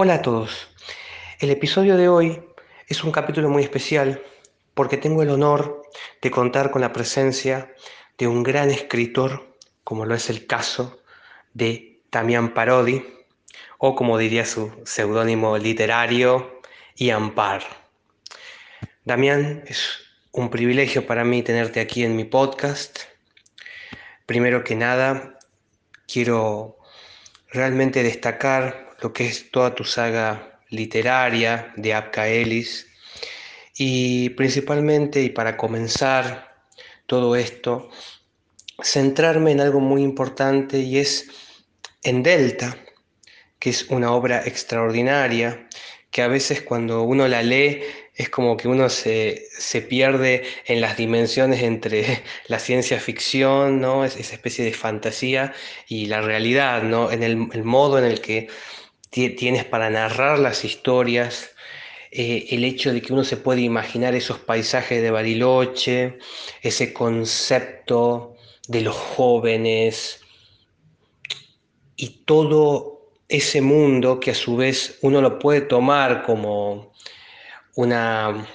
Hola a todos. El episodio de hoy es un capítulo muy especial porque tengo el honor de contar con la presencia de un gran escritor, como lo es el caso de Damián Parodi, o como diría su seudónimo literario, Ian. Damián, es un privilegio para mí tenerte aquí en mi podcast. Primero que nada, quiero realmente destacar lo que es toda tu saga literaria de Abka Ellis. Y principalmente, y para comenzar todo esto, centrarme en algo muy importante y es en Delta, que es una obra extraordinaria, que a veces cuando uno la lee es como que uno se, pierde en las dimensiones entre la ciencia ficción, ¿no? esa especie de fantasía y la realidad, ¿no? en el modo en el que tienes para narrar las historias, eh, el hecho de que uno se puede imaginar esos paisajes de Bariloche, ese concepto de los jóvenes y todo ese mundo que a su vez uno lo puede tomar como una,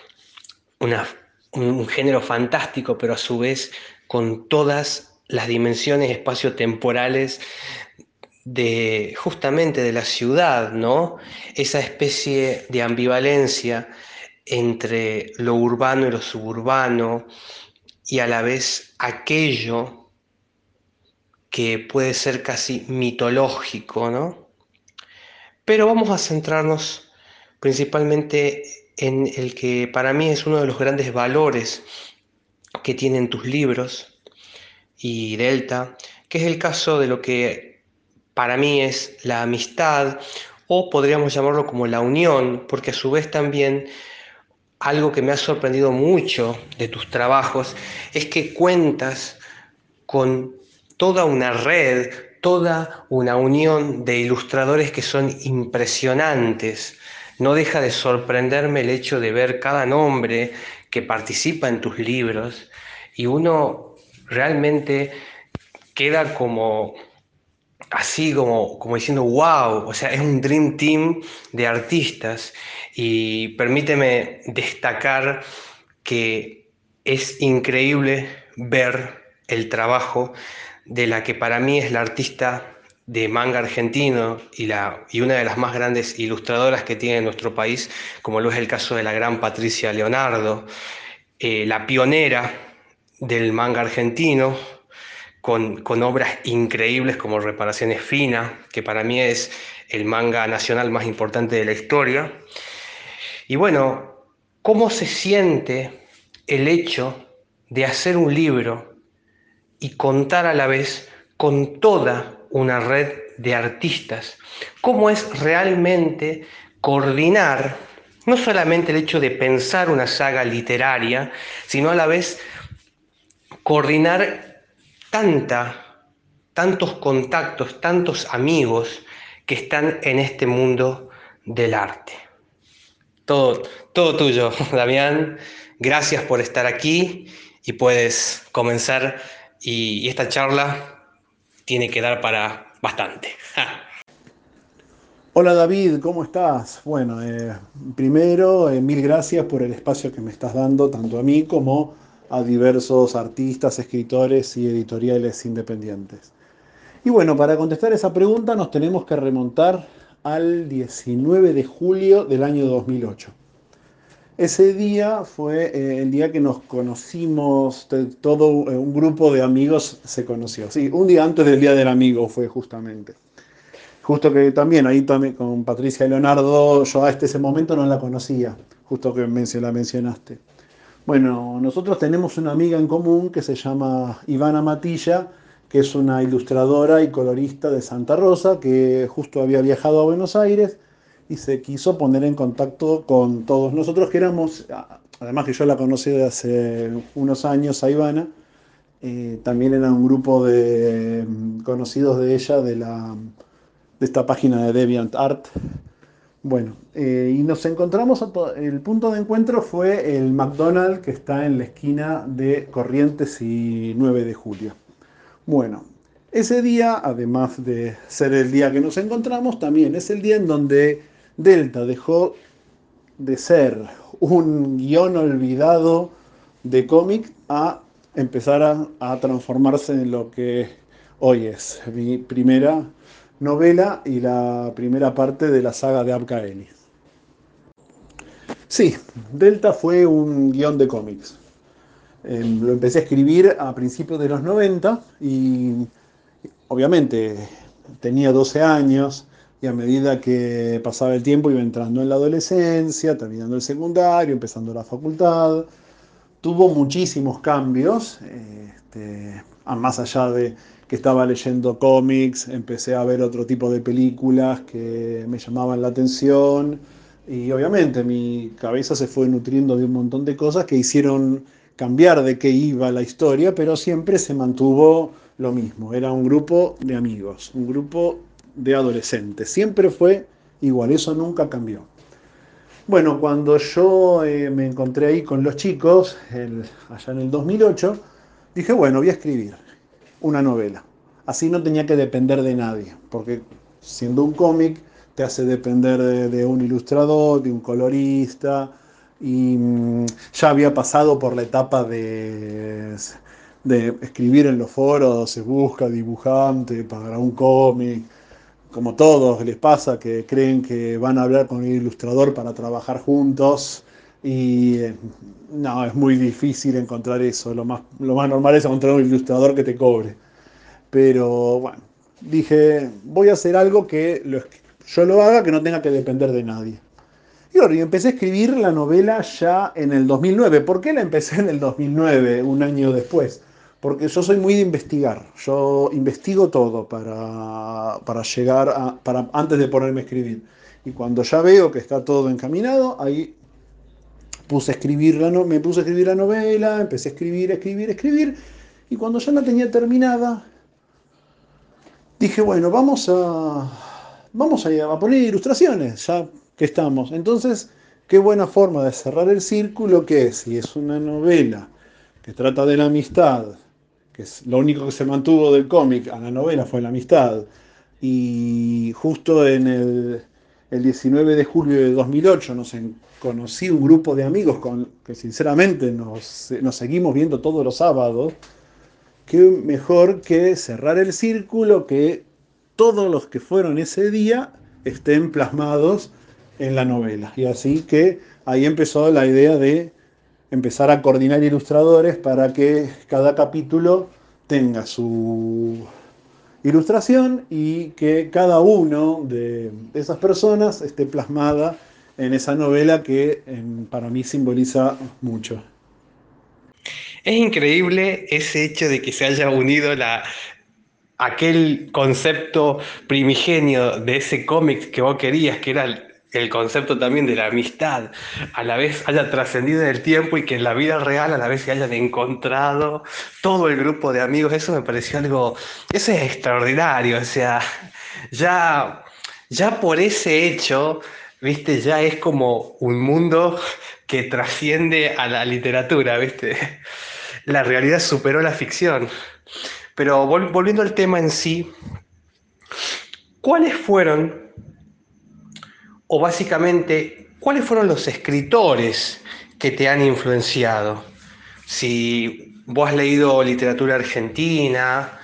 un género fantástico, pero a su vez con todas las dimensiones espaciotemporales de justamente de la ciudad, ¿no? Esa especie de ambivalencia entre lo urbano y lo suburbano y a la vez aquello que puede ser casi mitológico, ¿no? Pero vamos a centrarnos principalmente en el que para mí es uno de los grandes valores que tienen tus libros y Delta, que es el caso de lo que para mí es la amistad o podríamos llamarlo como la unión, porque a su vez también algo que me ha sorprendido mucho de tus trabajos es que cuentas con toda una red, toda una unión de ilustradores que son impresionantes. No deja de sorprenderme el hecho de ver cada nombre que participa en tus libros y uno realmente queda como así como, como diciendo, wow, o sea, es un Dream Team de artistas. Y permíteme destacar que es increíble ver el trabajo de la que para mí es la artista de manga argentino y, la, y una de las más grandes ilustradoras que tiene nuestro país, como lo es el caso de la gran Patricia Leonardo, eh, la pionera del manga argentino, con, obras increíbles como Reparaciones Fina, que para mí es el manga nacional más importante de la historia. Y bueno, ¿cómo se siente el hecho de hacer un libro y contar a la vez con toda una red de artistas? ¿Cómo es realmente coordinar no solamente el hecho de pensar una saga literaria, sino a la vez coordinar tanta, tantos contactos, tantos amigos que están en este mundo del arte. Todo, todo tuyo, Damián. Gracias por estar aquí y puedes comenzar y, esta charla tiene que dar para bastante. Hola David, ¿cómo estás? Bueno, eh, primero, eh, mil gracias por el espacio que me estás dando, tanto a mí como a diversos artistas, escritores y editoriales independientes. Y bueno, para contestar esa pregunta nos tenemos que remontar al 19 de julio del año 2008. Ese día fue eh, el día que nos conocimos, todo eh, un grupo de amigos se conoció. Sí, un día antes del Día del Amigo fue justamente. Justo que también ahí también con Patricia Leonardo, yo hasta ese momento no la conocía, justo que la mencionaste. Bueno, nosotros tenemos una amiga en común que se llama Ivana Matilla, que es una ilustradora y colorista de Santa Rosa, que justo había viajado a Buenos Aires y se quiso poner en contacto con todos nosotros, que éramos, además que yo la conocí de hace unos años a Ivana, eh, también era un grupo de mm, conocidos de ella de, la, de esta página de Deviant Art, bueno, eh, y nos encontramos, el punto de encuentro fue el McDonald's que está en la esquina de Corrientes y 9 de julio. Bueno, ese día, además de ser el día que nos encontramos, también es el día en donde Delta dejó de ser un guion olvidado de cómic a empezar a, a, transformarse en lo que hoy es mi primera novela y la primera parte de la saga de Abka Sí, Delta fue un guion de cómics. Eh, lo empecé a escribir a principios de los 90 y obviamente tenía 12 años y a medida que pasaba el tiempo iba entrando en la adolescencia, terminando el secundario, empezando la facultad. Tuvo muchísimos cambios, este, más allá de que estaba leyendo cómics, empecé a ver otro tipo de películas que me llamaban la atención y obviamente mi cabeza se fue nutriendo de un montón de cosas que hicieron cambiar de qué iba la historia, pero siempre se mantuvo lo mismo, era un grupo de amigos, un grupo de adolescentes. Siempre fue igual, eso nunca cambió. Bueno, cuando yo eh, me encontré ahí con los chicos, allá en el 2008, dije, bueno, voy a escribir una novela. Así no tenía que depender de nadie, porque siendo un cómic te hace depender de, un ilustrador, de un colorista, y mm, ya había pasado por la etapa de, de escribir en los foros, se busca dibujante para un cómic, como todos les pasa, que creen que van a hablar con el ilustrador para trabajar juntos y eh, no, es muy difícil encontrar eso. Lo más, lo más normal es encontrar un ilustrador que te cobre. Pero bueno, dije, voy a hacer algo que yo lo haga, que no tenga que depender de nadie. Y empecé a escribir la novela ya en el 2009. ¿Por qué la empecé en el 2009, un año después? porque yo soy muy de investigar, yo investigo todo para, llegar a, para antes de ponerme a escribir. Y cuando ya veo que está todo encaminado, ahí puse a escribir la me puse a escribir la novela, empecé a escribir, escribir, escribir, y cuando ya la tenía terminada, dije, bueno, vamos a, vamos a, a poner ilustraciones, ya que estamos. Entonces, qué buena forma de cerrar el círculo que es, si es una novela que trata de la amistad, que es lo único que se mantuvo del cómic a la novela fue la amistad. Y justo en el, 19 de julio de 2008 nos conocí un grupo de amigos con que sinceramente nos, nos seguimos viendo todos los sábados. Qué mejor que cerrar el círculo, que todos los que fueron ese día estén plasmados en la novela. Y así que ahí empezó la idea de empezar a coordinar ilustradores para que cada capítulo tenga su ilustración y que cada uno de esas personas esté plasmada en esa novela que para mí simboliza mucho. Es increíble ese hecho de que se haya unido la, aquel concepto primigenio de ese cómic que vos querías, que era el concepto también de la amistad a la vez haya trascendido en el tiempo y que en la vida real a la vez se hayan encontrado todo el grupo de amigos, eso me pareció algo, eso es extraordinario, o sea, ya, ya por ese hecho, viste, ya es como un mundo que trasciende a la literatura, viste, la realidad superó la ficción. Pero volviendo al tema en sí, ¿cuáles fueron o básicamente, ¿cuáles fueron los escritores que te han influenciado? Si vos has leído literatura argentina,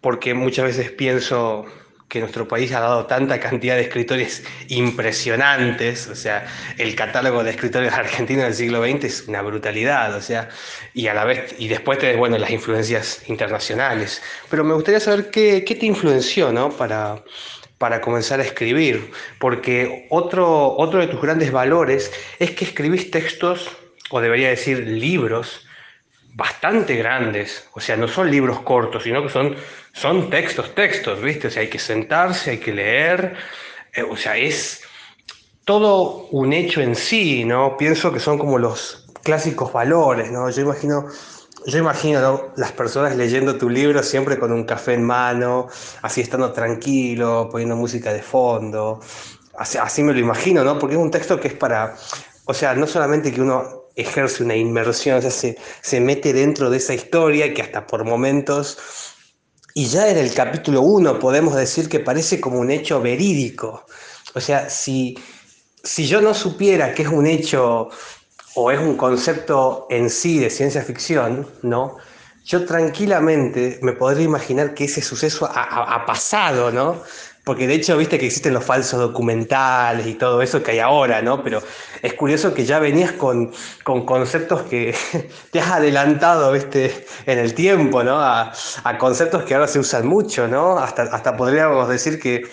porque muchas veces pienso que nuestro país ha dado tanta cantidad de escritores impresionantes, o sea, el catálogo de escritores argentinos del siglo XX es una brutalidad, o sea, y a la vez, y después tenés, bueno, las influencias internacionales. Pero me gustaría saber qué, qué te influenció, ¿no? Para, para comenzar a escribir, porque otro, otro de tus grandes valores es que escribís textos, o debería decir libros, bastante grandes, o sea, no son libros cortos, sino que son, son textos, textos, ¿viste? O sea, hay que sentarse, hay que leer, eh, o sea, es todo un hecho en sí, ¿no? Pienso que son como los clásicos valores, ¿no? Yo imagino yo imagino las personas leyendo tu libro siempre con un café en mano, así estando tranquilo, poniendo música de fondo. Así, me lo imagino, ¿no? Porque es un texto que es para, o sea, no solamente que uno ejerce una inmersión, o sea, se, se mete dentro de esa historia que hasta por momentos, y ya en el capítulo 1 podemos decir que parece como un hecho verídico. O sea, si, si yo no supiera que es un hecho o es un concepto en sí de ciencia ficción, ¿no? Yo tranquilamente me podría imaginar que ese suceso ha, pasado, ¿no? Porque de hecho, viste que existen los falsos documentales y todo eso que hay ahora, ¿no? Pero es curioso que ya venías con, con conceptos que te has adelantado, viste, en el tiempo, ¿no? A, a, conceptos que ahora se usan mucho, ¿no? Hasta, hasta podríamos decir que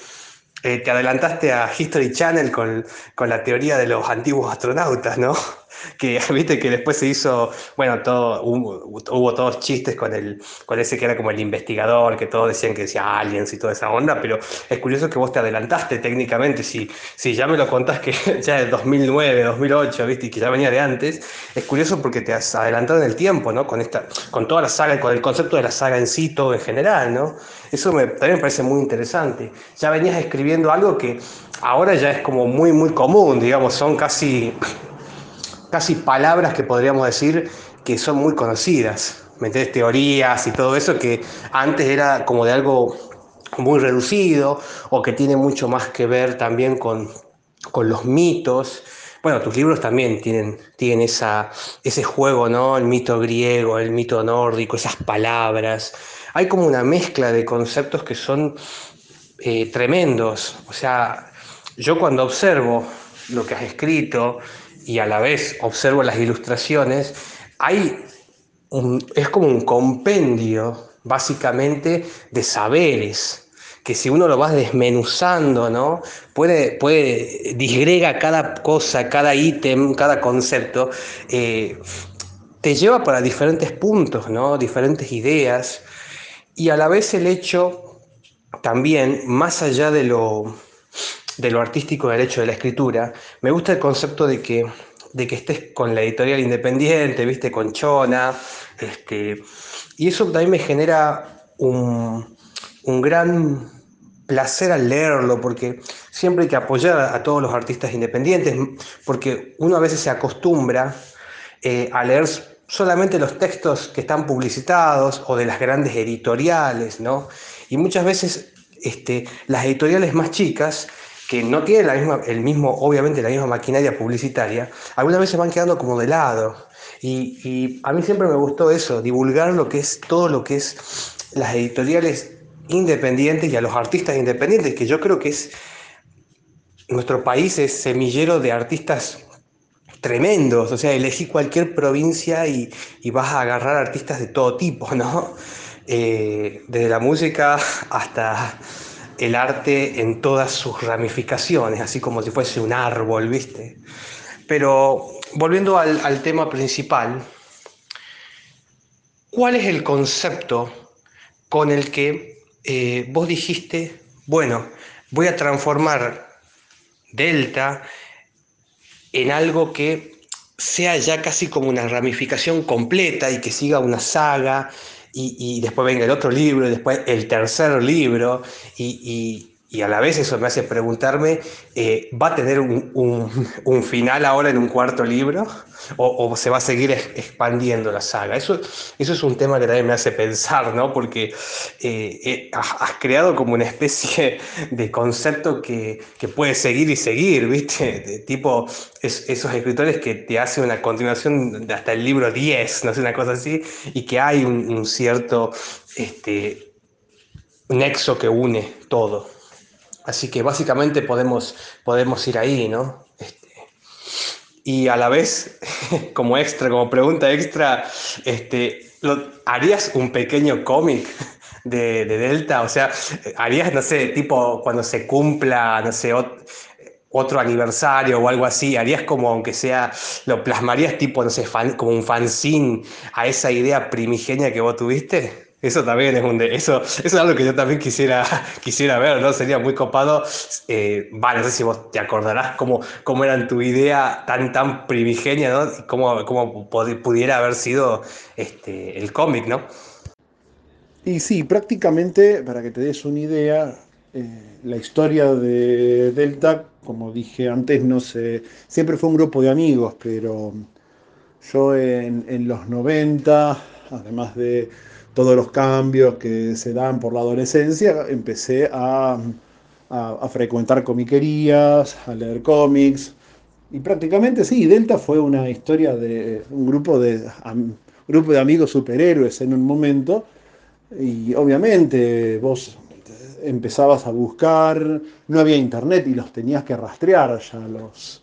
eh, te adelantaste a History Channel con, con la teoría de los antiguos astronautas, ¿no? que viste que después se hizo, bueno, todo, hubo, todos chistes con, el, con ese que era como el investigador, que todos decían que decía aliens y toda esa onda, pero es curioso que vos te adelantaste técnicamente, si, si ya me lo contás que ya es 2009, 2008, viste, y que ya venía de antes, es curioso porque te has adelantado en el tiempo, ¿no? Con, esta, con toda la saga, con el concepto de la saga en sí, todo en general, ¿no? Eso también me parece muy interesante. Ya venías escribiendo algo que ahora ya es como muy, muy común, digamos, son casi casi palabras que podríamos decir que son muy conocidas, ¿me? Teorías y todo eso que antes era como de algo muy reducido o que tiene mucho más que ver también con, con los mitos. Bueno, tus libros también tienen, tienen esa, ese juego, ¿no? El mito griego, el mito nórdico, esas palabras. Hay como una mezcla de conceptos que son eh, tremendos. O sea, yo cuando observo lo que has escrito, y a la vez observo las ilustraciones, hay es como un compendio básicamente de saberes que si uno lo va desmenuzando, ¿no? Puede, puede, disgrega cada cosa, cada ítem, cada concepto, eh, te lleva para diferentes puntos, ¿no? Diferentes ideas, y a la vez el hecho también, más allá de lo, de lo artístico del hecho de la escritura, me gusta el concepto de que, de que estés con la editorial independiente, viste, con Chona, este, y eso también me genera un, gran placer al leerlo, porque siempre hay que apoyar a, todos los artistas independientes, porque uno a veces se acostumbra eh, a leer solamente los textos que están publicitados o de las grandes editoriales, ¿no? Y muchas veces este, las editoriales más chicas que no tienen la misma, el mismo, obviamente la misma maquinaria publicitaria, algunas veces van quedando como de lado. Y, a mí siempre me gustó eso, divulgar lo que es todo lo que es las editoriales independientes y a los artistas independientes, que yo creo que es nuestro país es semillero de artistas tremendos, o sea, elegí cualquier provincia y, vas a agarrar artistas de todo tipo, ¿no? Eh, desde la música hasta el arte en todas sus ramificaciones, así como si fuese un árbol, ¿viste? Pero volviendo al, tema principal, ¿cuál es el concepto con el que eh, vos dijiste, bueno, voy a transformar Delta en algo que sea ya casi como una ramificación completa y que siga una saga y, después venga el otro libro, y después el tercer libro, y, a la vez eso me hace preguntarme, eh, ¿va a tener un, final ahora en un cuarto libro? ¿O, se va a seguir expandiendo la saga? Eso, eso es un tema que también me hace pensar, ¿no? Porque eh, eh, has creado como una especie de concepto que, puede seguir y seguir, ¿viste? Tipo esos escritores que te hacen una continuación hasta el libro 10, no sé, una cosa así, y que hay un, cierto este, nexo que une todo. Así que básicamente podemos, podemos ir ahí, ¿no? Este, y a la vez, como extra, como pregunta extra, este, ¿harías un pequeño cómic de, Delta? O sea, ¿harías, no sé, tipo cuando se cumpla, no sé, otro aniversario o algo así, harías como aunque sea, lo plasmarías tipo, no sé, como un fanzine a esa idea primigenia que vos tuviste? Eso también es un eso, eso es algo que yo también quisiera, quisiera ver, ¿no? Sería muy copado. Eh, vale, no sé si vos te acordarás cómo, cómo era tu idea tan, tan primigenia, ¿no? Y cómo, cómo pudiera haber sido este, el cómic, ¿no? Y sí, prácticamente, para que te des una idea, eh, la historia de Delta, como dije antes, no sé, siempre fue un grupo de amigos, pero yo en los 90, además de todos los cambios que se dan por la adolescencia, empecé a, a, frecuentar comiquerías, a leer cómics. Y prácticamente sí, Delta fue una historia de un grupo de, grupo de amigos superhéroes en un momento. Y obviamente vos empezabas a buscar, no había internet y los tenías que rastrear ya los,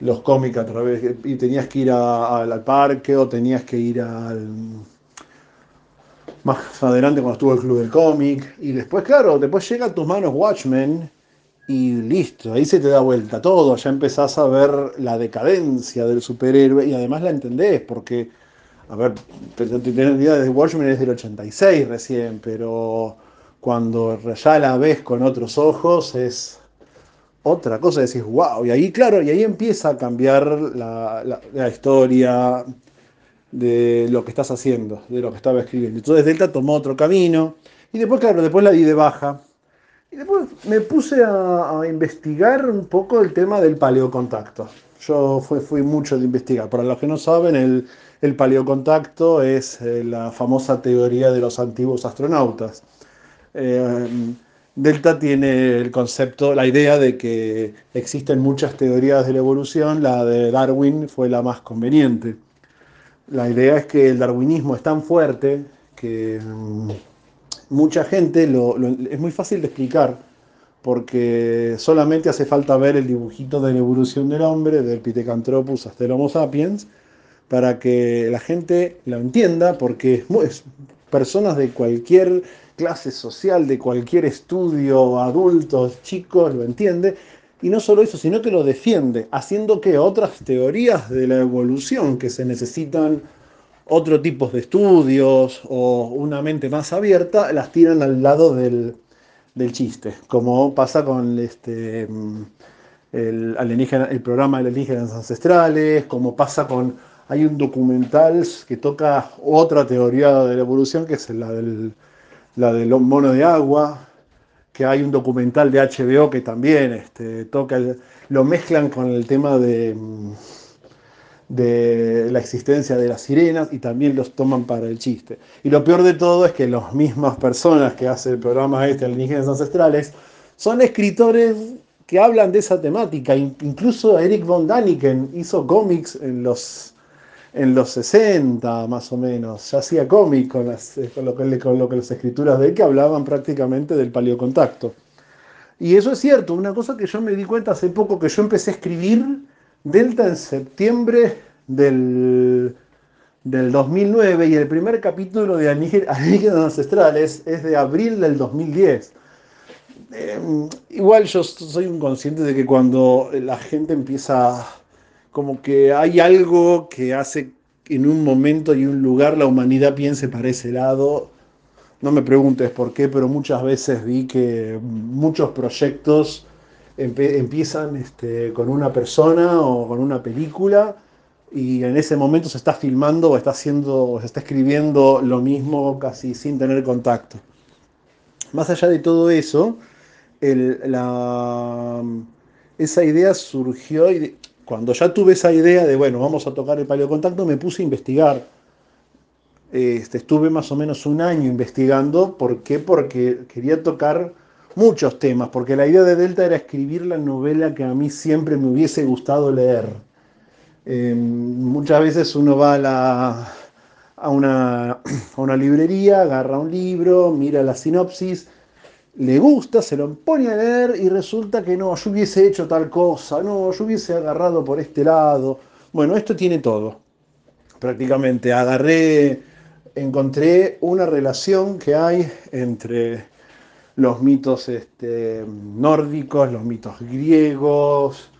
los cómics a través, y tenías que ir al parque o tenías que ir al... Más adelante cuando estuvo el Club del Cómic. Y después, claro, después llega a tus manos Watchmen y listo, ahí se te da vuelta todo, ya empezás a ver la decadencia del superhéroe y además la entendés, porque, a ver, tenés idea de Watchmen es del 86 recién, pero cuando ya la ves con otros ojos es otra cosa, decís, wow, y ahí, claro, y ahí empieza a cambiar la, historia de lo que estás haciendo, de lo que estaba escribiendo. Entonces Delta tomó otro camino, y después, claro, después la di de baja. Y después me puse a, investigar un poco el tema del paleocontacto. Yo fui, mucho de investigar. Para los que no saben, el, el paleocontacto es eh, la famosa teoría de los antiguos astronautas. Eh, Delta tiene el concepto, la idea de que existen muchas teorías de la evolución, la de Darwin fue la más conveniente. La idea es que el darwinismo es tan fuerte que mm, mucha gente lo, es muy fácil de explicar porque solamente hace falta ver el dibujito de la evolución del hombre, del Pithecanthropus hasta el Homo sapiens, para que la gente lo entienda, porque personas de cualquier clase social, de cualquier estudio, adultos, chicos, lo entiende. Y no solo eso, sino que lo defiende, haciendo que otras teorías de la evolución que se necesitan otro tipo de estudios o una mente más abierta, las tiran al lado del, chiste, como pasa con este, el, el programa de alienígenas ancestrales, como pasa con... Hay un documental que toca otra teoría de la evolución, que es la del la de los monos de agua, que hay un documental de HBO que también este, toca, lo mezclan con el tema de, de la existencia de las sirenas y también los toman para el chiste. Y lo peor de todo es que las mismas personas que hacen el programa este, Alienígenas Ancestrales, son escritores que hablan de esa temática. Incluso Eric von Daniken hizo cómics en los en los 60 más o menos, ya hacía cómic con, eh, con, lo que, con lo que las escrituras de él que hablaban prácticamente del paleocontacto. Y eso es cierto, una cosa que yo me di cuenta hace poco que yo empecé a escribir Delta en septiembre del, del 2009 y el primer capítulo de Alienígenas Ancestrales es de abril del 2010. Em, igual yo soy un consciente de que cuando la gente empieza como que hay algo que hace en un momento y un lugar la humanidad piense para ese lado. No me preguntes por qué, pero muchas veces vi que muchos proyectos empiezan este, con una persona o con una película y en ese momento se está filmando o está haciendo o se está escribiendo lo mismo casi sin tener contacto. Más allá de todo eso, esa idea surgió y cuando ya tuve esa idea de, bueno, vamos a tocar el paleocontacto, me puse a investigar. Este, estuve más o menos un año investigando. ¿Por qué? Porque quería tocar muchos temas, porque la idea de Delta era escribir la novela que a mí siempre me hubiese gustado leer. Em, muchas veces uno va a, a, una, a una librería, agarra un libro, mira la sinopsis le gusta, se lo pone a leer y resulta que no, yo hubiese hecho tal cosa, no, yo hubiese agarrado por este lado. Bueno, esto tiene todo. Prácticamente agarré, encontré una relación que hay entre los mitos este, nórdicos, los mitos griegos,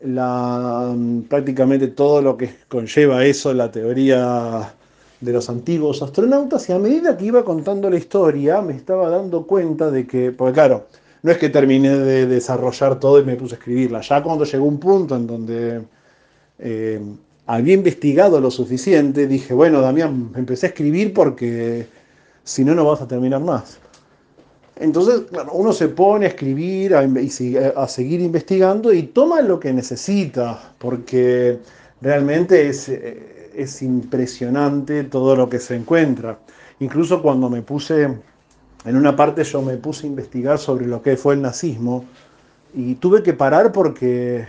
la, prácticamente todo lo que conlleva eso, la teoría de los antiguos astronautas y a medida que iba contando la historia me estaba dando cuenta de que, porque claro, no es que terminé de desarrollar todo y me puse a escribirla, ya cuando llegó un punto en donde eh, había investigado lo suficiente, dije, bueno, Damián, empecé a escribir porque si no, no vas a terminar más. Entonces, uno se pone a escribir, a, a seguir investigando y toma lo que necesita, porque realmente es... Eh, es impresionante todo lo que se encuentra. Incluso cuando me puse en una parte yo me puse a investigar sobre lo que fue el nazismo y tuve que parar porque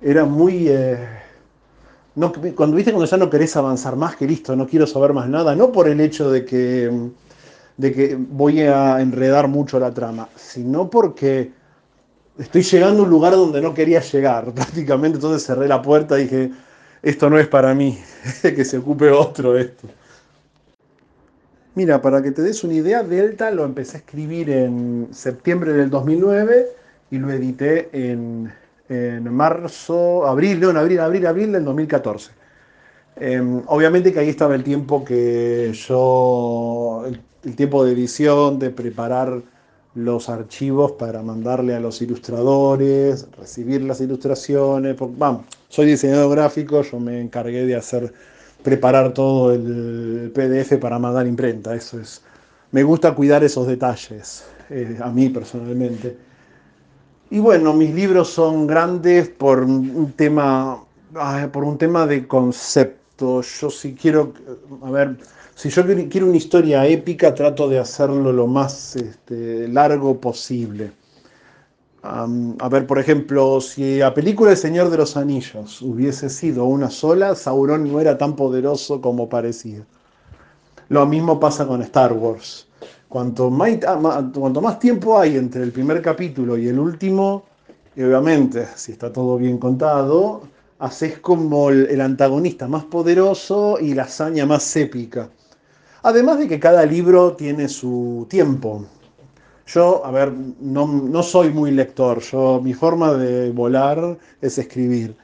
era muy... Eh, cuando viste cuando ya no querés avanzar más que listo, no quiero saber más nada, no por el hecho de que, de que voy a enredar mucho la trama, sino porque estoy llegando a un lugar donde no quería llegar prácticamente, entonces cerré la puerta y dije, esto no es para mí, que se ocupe otro esto. Mira, para que te des una idea, Delta lo empecé a escribir en septiembre del 2009 y lo edité en, marzo, abril, no, en abril, abril, abril del 2014. Em, obviamente que ahí estaba el tiempo que yo, el tiempo de edición, de preparar los archivos para mandarle a los ilustradores, recibir las ilustraciones. Vamos, soy diseñador gráfico, yo me encargué de hacer, preparar todo el PDF para mandar imprenta. Eso es, me gusta cuidar esos detalles, eh, a mí personalmente. Y bueno, mis libros son grandes por un tema, por un tema de concepto. Yo si quiero, a ver, si yo quiero una historia épica, trato de hacerlo lo más este, largo posible. a ver, por ejemplo, si la película El Señor de los Anillos hubiese sido una sola, Sauron no era tan poderoso como parecía. Lo mismo pasa con Star Wars. Cuanto más, ah, cuanto más tiempo hay entre el primer capítulo y el último, y obviamente, si está todo bien contado, haces como el antagonista más poderoso y la hazaña más épica. Además de que cada libro tiene su tiempo. Yo, a ver, no, soy muy lector, yo, mi forma de volar es escribir.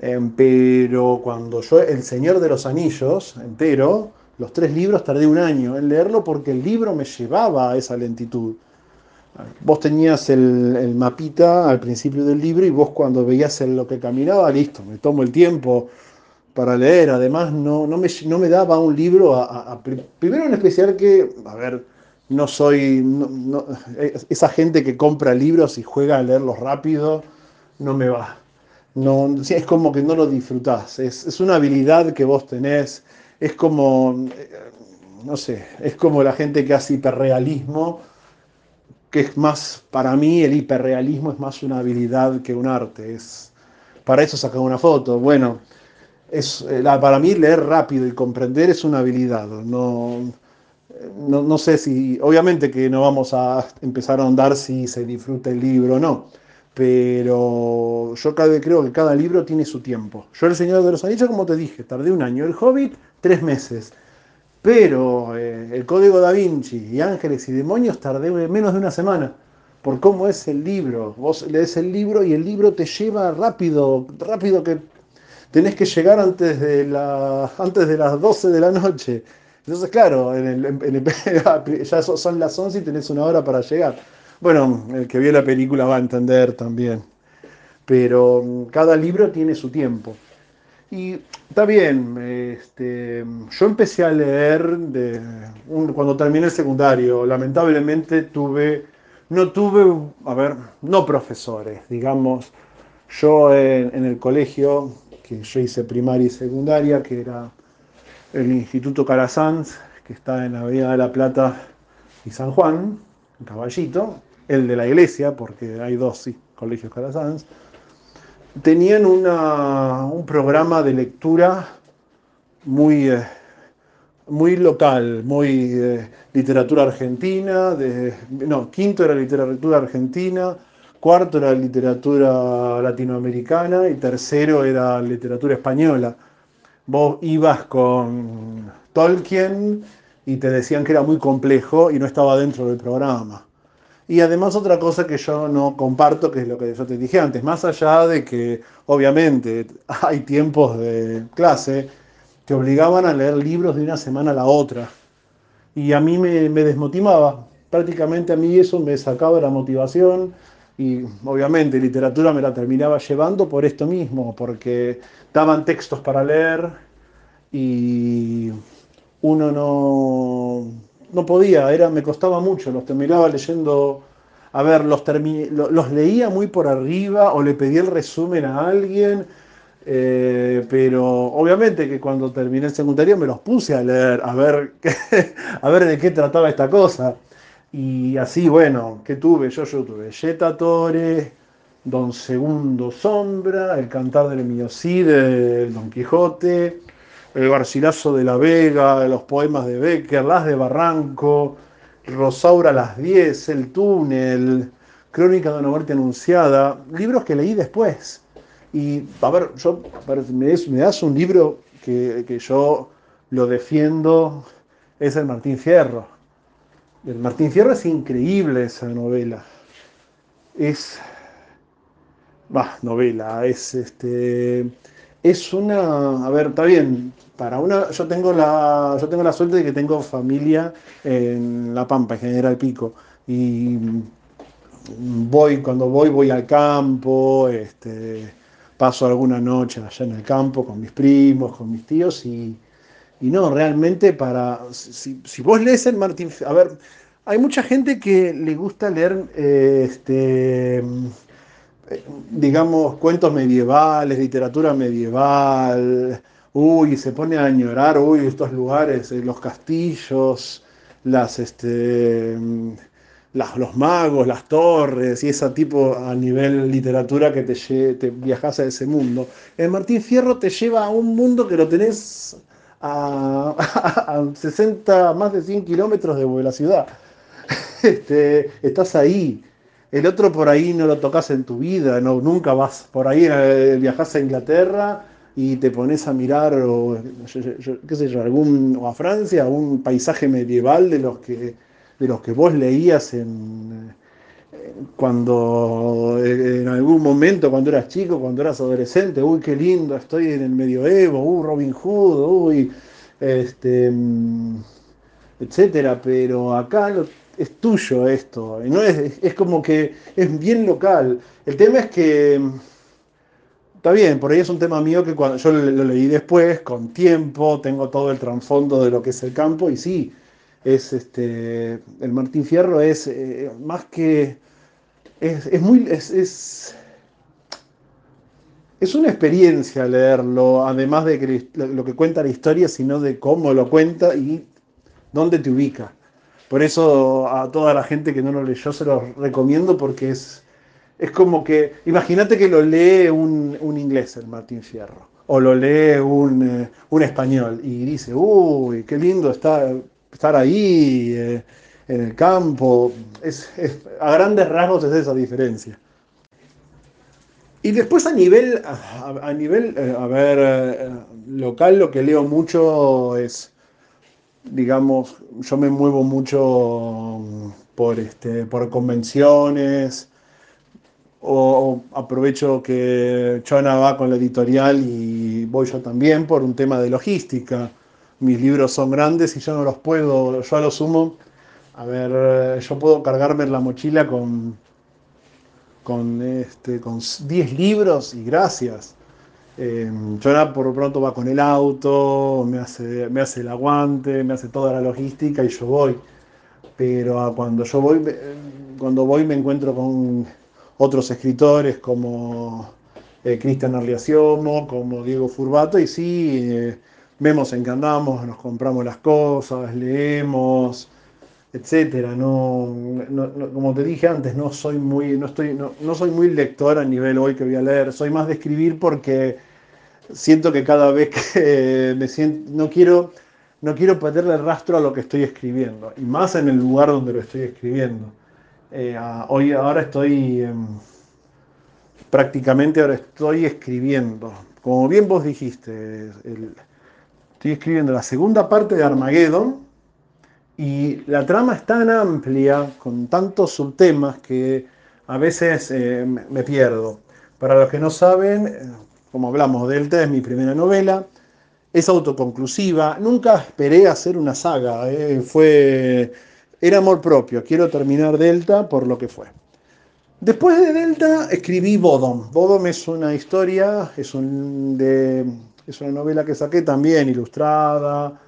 Em, pero cuando yo, El Señor de los Anillos, entero, los tres libros tardé un año en leerlo porque el libro me llevaba a esa lentitud. Vos tenías el, el, mapita al principio del libro y vos cuando veías en lo que caminaba, listo, me tomo el tiempo, para leer. Además, no, no, me, no me daba un libro a, Primero en especial que, a ver, no soy... esa gente que compra libros y juega a leerlos rápido, no me va. No, es como que no lo disfrutás. Es, es una habilidad que vos tenés. Es como, no sé, es como la gente que hace hiperrealismo, que es más, para mí el hiperrealismo es más una habilidad que un arte. Es, para eso sacar una foto. Bueno, es, eh, para mí leer rápido y comprender es una habilidad. No, no, sé si, obviamente que no vamos a empezar a ahondar si se disfruta el libro o no, pero yo creo que cada libro tiene su tiempo. Yo El Señor de los Anillos, como te dije, tardé un año. El Hobbit, tres meses. Pero eh, el Código da Vinci y Ángeles y Demonios tardé menos de una semana. Por cómo es el libro. Vos lees el libro y el libro te lleva rápido, rápido que tenés que llegar antes de, la, antes de las 12 de la noche. Entonces, claro, ya son las 11 y tenés una hora para llegar. Bueno, el que vio la película va a entender también. Pero mm, cada libro tiene su tiempo. Y está bien, este, yo empecé a leer cuando terminé el secundario. Lamentablemente tuve, no tuve, a ver, no profesores, digamos. Yo en el colegio que yo hice primaria y secundaria, que era el Instituto Calasanz, que está en la Avenida de la Plata y San Juan, en Caballito, el de la iglesia, porque hay dos colegios Calasanz, tenían un programa de lectura muy, eh, muy local, muy eh, literatura argentina, de, no, quinto era literatura argentina, cuarto era literatura latinoamericana y tercero era literatura española. Vos ibas con Tolkien y te decían que era muy complejo y no estaba dentro del programa. Y además otra cosa que yo no comparto, que es lo que yo te dije antes, más allá de que obviamente hay tiempos de clase, te obligaban a leer libros de una semana a la otra. Y a mí me, me desmotivaba. Prácticamente a mí eso me sacaba la motivación y obviamente literatura me la terminaba llevando por esto mismo, porque daban textos para leer y uno no, no podía, era, me costaba mucho, los terminaba leyendo, a ver, los, los leía muy por arriba o le pedía el resumen a alguien, eh, pero obviamente que cuando terminé el secundario me los puse a leer, a ver, a ver de qué trataba esta cosa. Y así, bueno, ¿qué tuve? Yo, yo tuve Jetta Torre, Don Segundo Sombra, El Cantar del Miocide, el Don Quijote, El Garcilaso de la Vega, los poemas de Becker, Las de Barranco, Rosaura las 10, El Túnel, Crónica de una muerte anunciada, libros que leí después. Y, a ver, yo, me, das un libro que, que yo lo defiendo, es el Martín Fierro. Martín Fierro es increíble esa novela. Es. Bah, novela, es este. Es una. A ver, está bien. Para una. Yo tengo la. Yo tengo la suerte de que tengo familia en La Pampa, en General Pico. Y voy, cuando voy, voy al campo, este, paso alguna noche allá en el campo con mis primos, con mis tíos y, no, realmente para, si, vos lees el Martín, a ver, hay mucha gente que le gusta leer, eh, este, digamos, cuentos medievales, literatura medieval, uy, se pone a añorar, uy, estos lugares, eh, los castillos, las, este, los magos, las torres y ese tipo a nivel literatura que te, te viajas a ese mundo. El Martín Fierro te lleva a un mundo que lo tenés a, 60, más de 100 kilómetros de la ciudad. Este, estás ahí. El otro por ahí no lo tocas en tu vida, no, nunca vas por ahí, eh, viajas a Inglaterra y te pones a mirar, o, qué sé yo, algún, o a Francia, un paisaje medieval de los que de los que vos leías en, cuando en algún momento, cuando eras chico, cuando eras adolescente, uy, qué lindo, estoy en el medioevo, uy, Robin Hood, uy, este, etcétera, pero acá es tuyo esto, no es, es como que es bien local. El tema es que está bien, por ahí es un tema mío que cuando yo lo leí después, con tiempo, tengo todo el trasfondo de lo que es el campo, y sí, es este, el Martín Fierro es eh, más que, es, muy, es, es, una experiencia leerlo, además de lo que cuenta la historia, sino de cómo lo cuenta y dónde te ubica. Por eso a toda la gente que no lo leyó se lo recomiendo porque es, es como que, imagínate que lo lee un, inglés el Martín Fierro, o lo lee un, eh, un español y dice, uy, qué lindo está estar ahí eh, en el campo. Es, a grandes rasgos es esa diferencia. Y después a nivel, a, nivel, eh, a ver, eh, local lo que leo mucho es, digamos, yo me muevo mucho mm, por, este, por convenciones, o, aprovecho que Chona va con la editorial y voy yo también por un tema de logística mis libros son grandes y yo no los puedo, yo a lo sumo, a ver, yo puedo cargarme la mochila con, con, este, con 10 libros y gracias. Eh, yo por lo pronto va con el auto, me hace, me hace el aguante, me hace toda la logística y yo voy. Pero cuando yo voy, cuando voy me encuentro con otros escritores como eh, Cristian Arliaciono, como Diego Furbato, y sí, eh, vemos en qué andamos, nos compramos las cosas, leemos, etcétera. No, como te dije antes, no soy muy, no estoy, no, soy muy lector a nivel hoy que voy a leer. Soy más de escribir porque siento que cada vez que me siento, no quiero, no quiero perderle rastro a lo que estoy escribiendo, y más en el lugar donde lo estoy escribiendo. Eh, hoy, ahora estoy, em, prácticamente ahora estoy escribiendo. Como bien vos dijiste, Estoy escribiendo la segunda parte de Armageddon y la trama es tan amplia, con tantos subtemas, que a veces eh, me pierdo. Para los que no saben, eh, como hablamos, Delta es mi primera novela, es autoconclusiva, nunca esperé hacer una saga, eh, fue, era amor propio, quiero terminar Delta por lo que fue. Después de Delta escribí Bodom. Bodom es una historia, es una novela que saqué también ilustrada.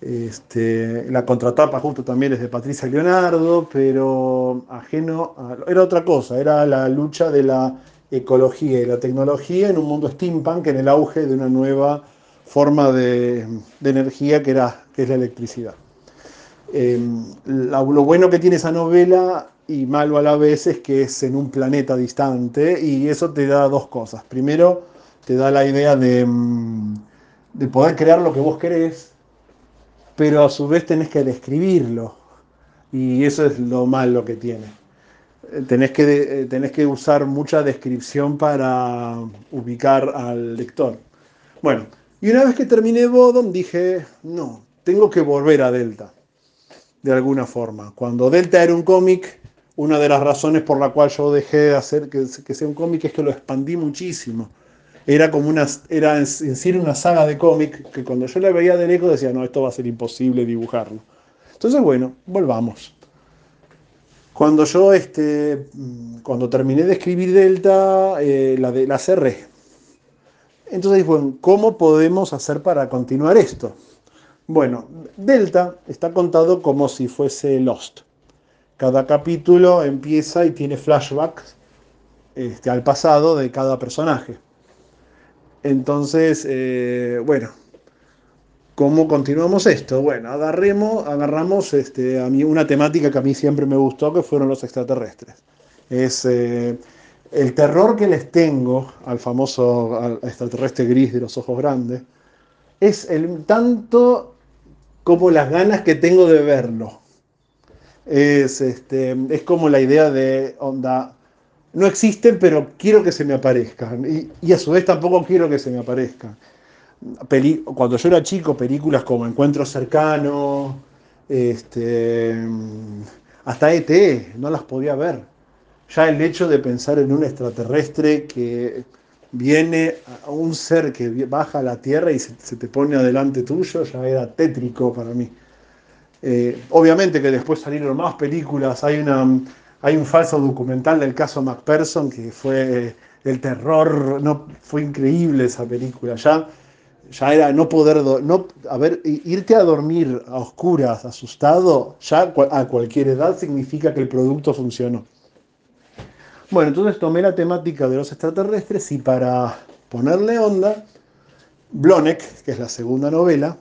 Este, la contratapa justo también es de Patricia Leonardo, pero ajeno era otra cosa, era la lucha de la ecología y la tecnología en un mundo steampunk en el auge de una nueva forma de, energía que, era, que es la electricidad. Em, lo bueno que tiene esa novela y malo a la vez es que es en un planeta distante y eso te da dos cosas. Primero, te da la idea de, mm, de poder crear lo que vos querés, pero a su vez tenés que describirlo. Y eso es lo malo que tiene. Tenés que, eh, tenés que usar mucha descripción para ubicar al lector. Bueno, y una vez que terminé Bodom dije, no, tengo que volver a Delta de alguna forma. Cuando Delta era un cómic, una de las razones por la cual yo dejé de hacer que, sea un cómic es que lo expandí muchísimo. Era como una, era en, sí una saga de cómic que cuando yo la veía de lejos decía, no, esto va a ser imposible dibujarlo. Entonces, bueno, volvamos. Cuando yo, este, cuando terminé de escribir Delta, eh, la, de, la cerré. Entonces, bueno, ¿cómo podemos hacer para continuar esto? Bueno, Delta está contado como si fuese Lost. Cada capítulo empieza y tiene flashbacks este, al pasado de cada personaje. Entonces, eh, bueno, ¿cómo continuamos esto? Bueno, agarremos, agarramos este, a mí una temática que a mí siempre me gustó, que fueron los extraterrestres. Es eh, el terror que les tengo al famoso extraterrestre gris de los ojos grandes, es el tanto como las ganas que tengo de verlo. Es, este, es como la idea de, onda, no existen, pero quiero que se me aparezcan. Y, a su vez tampoco quiero que se me aparezcan. Cuando yo era chico, películas como Encuentro Cercano, este, hasta ET, no las podía ver. Ya el hecho de pensar en un extraterrestre que viene a un ser que baja a la tierra y se, te pone adelante tuyo, ya era tétrico para mí. Eh, obviamente que después salieron más películas, hay, una, hay un falso documental del caso MacPherson que fue el terror, no, fue increíble esa película, ya, ya era no poder, no, a ver, irte a dormir a oscuras, asustado, ya a cualquier edad significa que el producto funcionó. Bueno, entonces tomé la temática de los extraterrestres y para ponerle onda, Blonek, que es la segunda novela,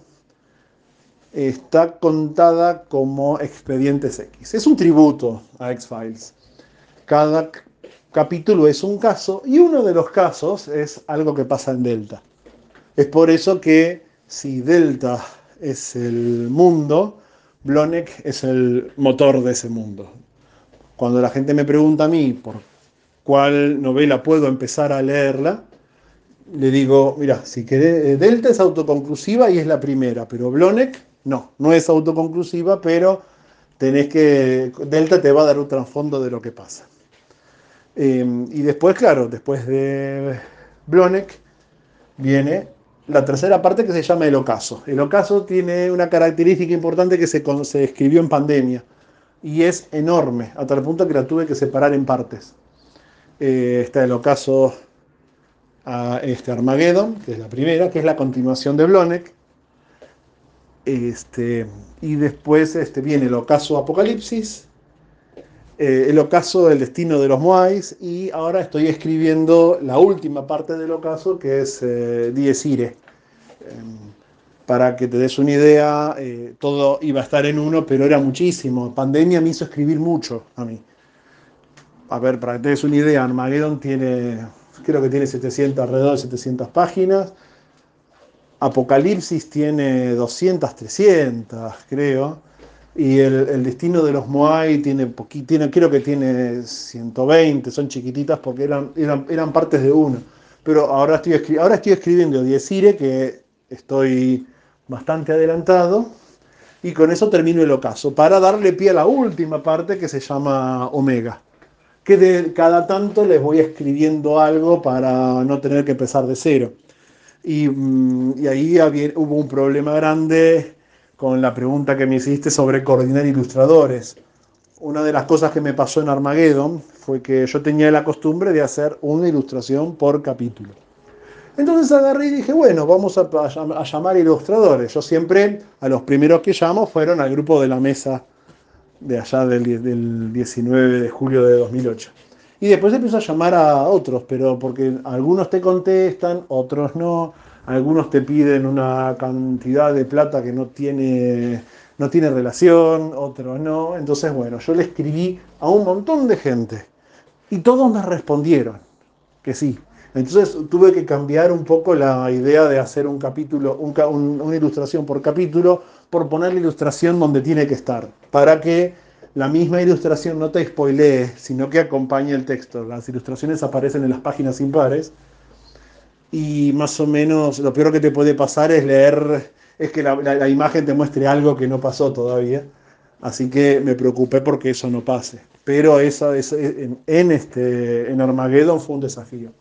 está contada como Expedientes X. Es un tributo a X-Files. Cada capítulo es un caso y uno de los casos es algo que pasa en Delta. Es por eso que si Delta es el mundo, Blonek es el motor de ese mundo. Cuando la gente me pregunta a mí por cuál novela puedo empezar a leerla, le digo, mira, si querés, eh, Delta es autoconclusiva y es la primera, pero Blonek no, no es autoconclusiva, pero tenés que, Delta te va a dar un trasfondo de lo que pasa. Em, y después, claro, después de Blonek viene la tercera parte que se llama El Ocaso. El Ocaso tiene una característica importante que se, escribió en pandemia y es enorme, hasta el punto que la tuve que separar en partes. Eh, está el ocaso a este Armageddon, que es la primera, que es la continuación de Blonek. Este, y después este, viene el ocaso Apocalipsis, eh, el ocaso del destino de los Moais, y ahora estoy escribiendo la última parte del ocaso, que es eh, Irae. Em, para que te des una idea, eh, todo iba a estar en uno, pero era muchísimo. Pandemia me hizo escribir mucho a mí a ver, para que te des una idea, Armageddon tiene, creo que tiene 700, alrededor de 700 páginas. Apocalipsis tiene 200, 300, creo. Y el, destino de los Moai tiene, tiene, creo que tiene 120, son chiquititas porque eran, eran, partes de uno. Pero ahora estoy, ahora estoy escribiendo Diezire, que estoy bastante adelantado. Y con eso termino el ocaso, para darle pie a la última parte que se llama Omega que de cada tanto les voy escribiendo algo para no tener que empezar de cero. Y, mm, ahí hubo un problema grande con la pregunta que me hiciste sobre coordinar ilustradores. Una de las cosas que me pasó en Armageddon fue que yo tenía la costumbre de hacer una ilustración por capítulo. Entonces agarré y dije, bueno, vamos a, llamar ilustradores. Yo siempre, a los primeros que llamo fueron al grupo de la mesa de allá del, 19 de julio de 2008. Y después empiezo a llamar a otros, pero porque algunos te contestan, otros no, algunos te piden una cantidad de plata que no tiene no tiene relación, otro no. Entonces, bueno, yo le escribí a un montón de gente y todos me respondieron que sí. Entonces tuve que cambiar un poco la idea de hacer un capítulo, una ilustración por capítulo, por poner la ilustración donde tiene que estar, para que la misma ilustración no te spoilee, sino que acompañe el texto. Las ilustraciones aparecen en las páginas impares y más o menos lo peor que te puede pasar es leer, es que la, imagen te muestre algo que no pasó todavía. Así que me preocupé porque eso no pase. Pero eso, en, este, en Armageddon fue un desafío.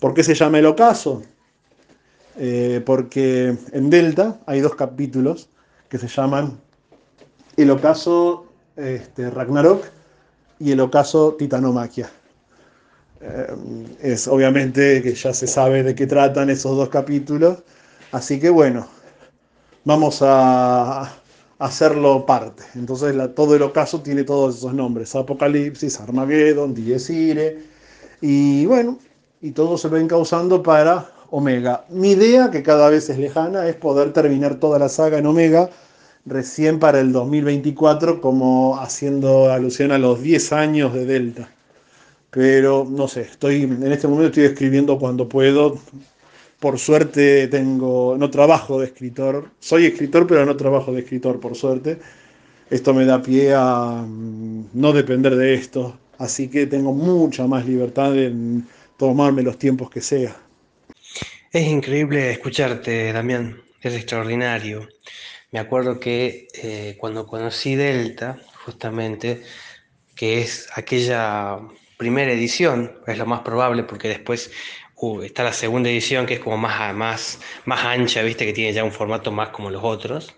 ¿Por qué se llama el ocaso? Eh, porque en Delta hay dos capítulos que se llaman El ocaso este, Ragnarok y el ocaso Titanomaquia. Eh, es obviamente que ya se sabe de qué tratan esos dos capítulos, así que bueno, vamos a hacerlo parte. Entonces todo el ocaso tiene todos esos nombres, Apocalipsis, Armageddon, Dies y bueno, y todo se va encauzando para Omega. Mi idea, que cada vez es lejana, es poder terminar toda la saga en Omega recién para el 2024, como haciendo alusión a los 10 años de Delta pero no sé, estoy en este momento estoy escribiendo cuando puedo. Por suerte tengo, no trabajo de escritor, soy escritor, pero no trabajo de escritor, por suerte. Esto me da pie a mm, no depender de esto, así que tengo mucha más libertad en tomarme los tiempos que sea. Es increíble escucharte, Damián, es extraordinario. Me acuerdo que eh, cuando conocí Delta, justamente, que es aquella primera edición, es lo más probable, porque después uh, está la segunda edición que es como más, más, más ancha, viste, que tiene ya un formato más como los otros.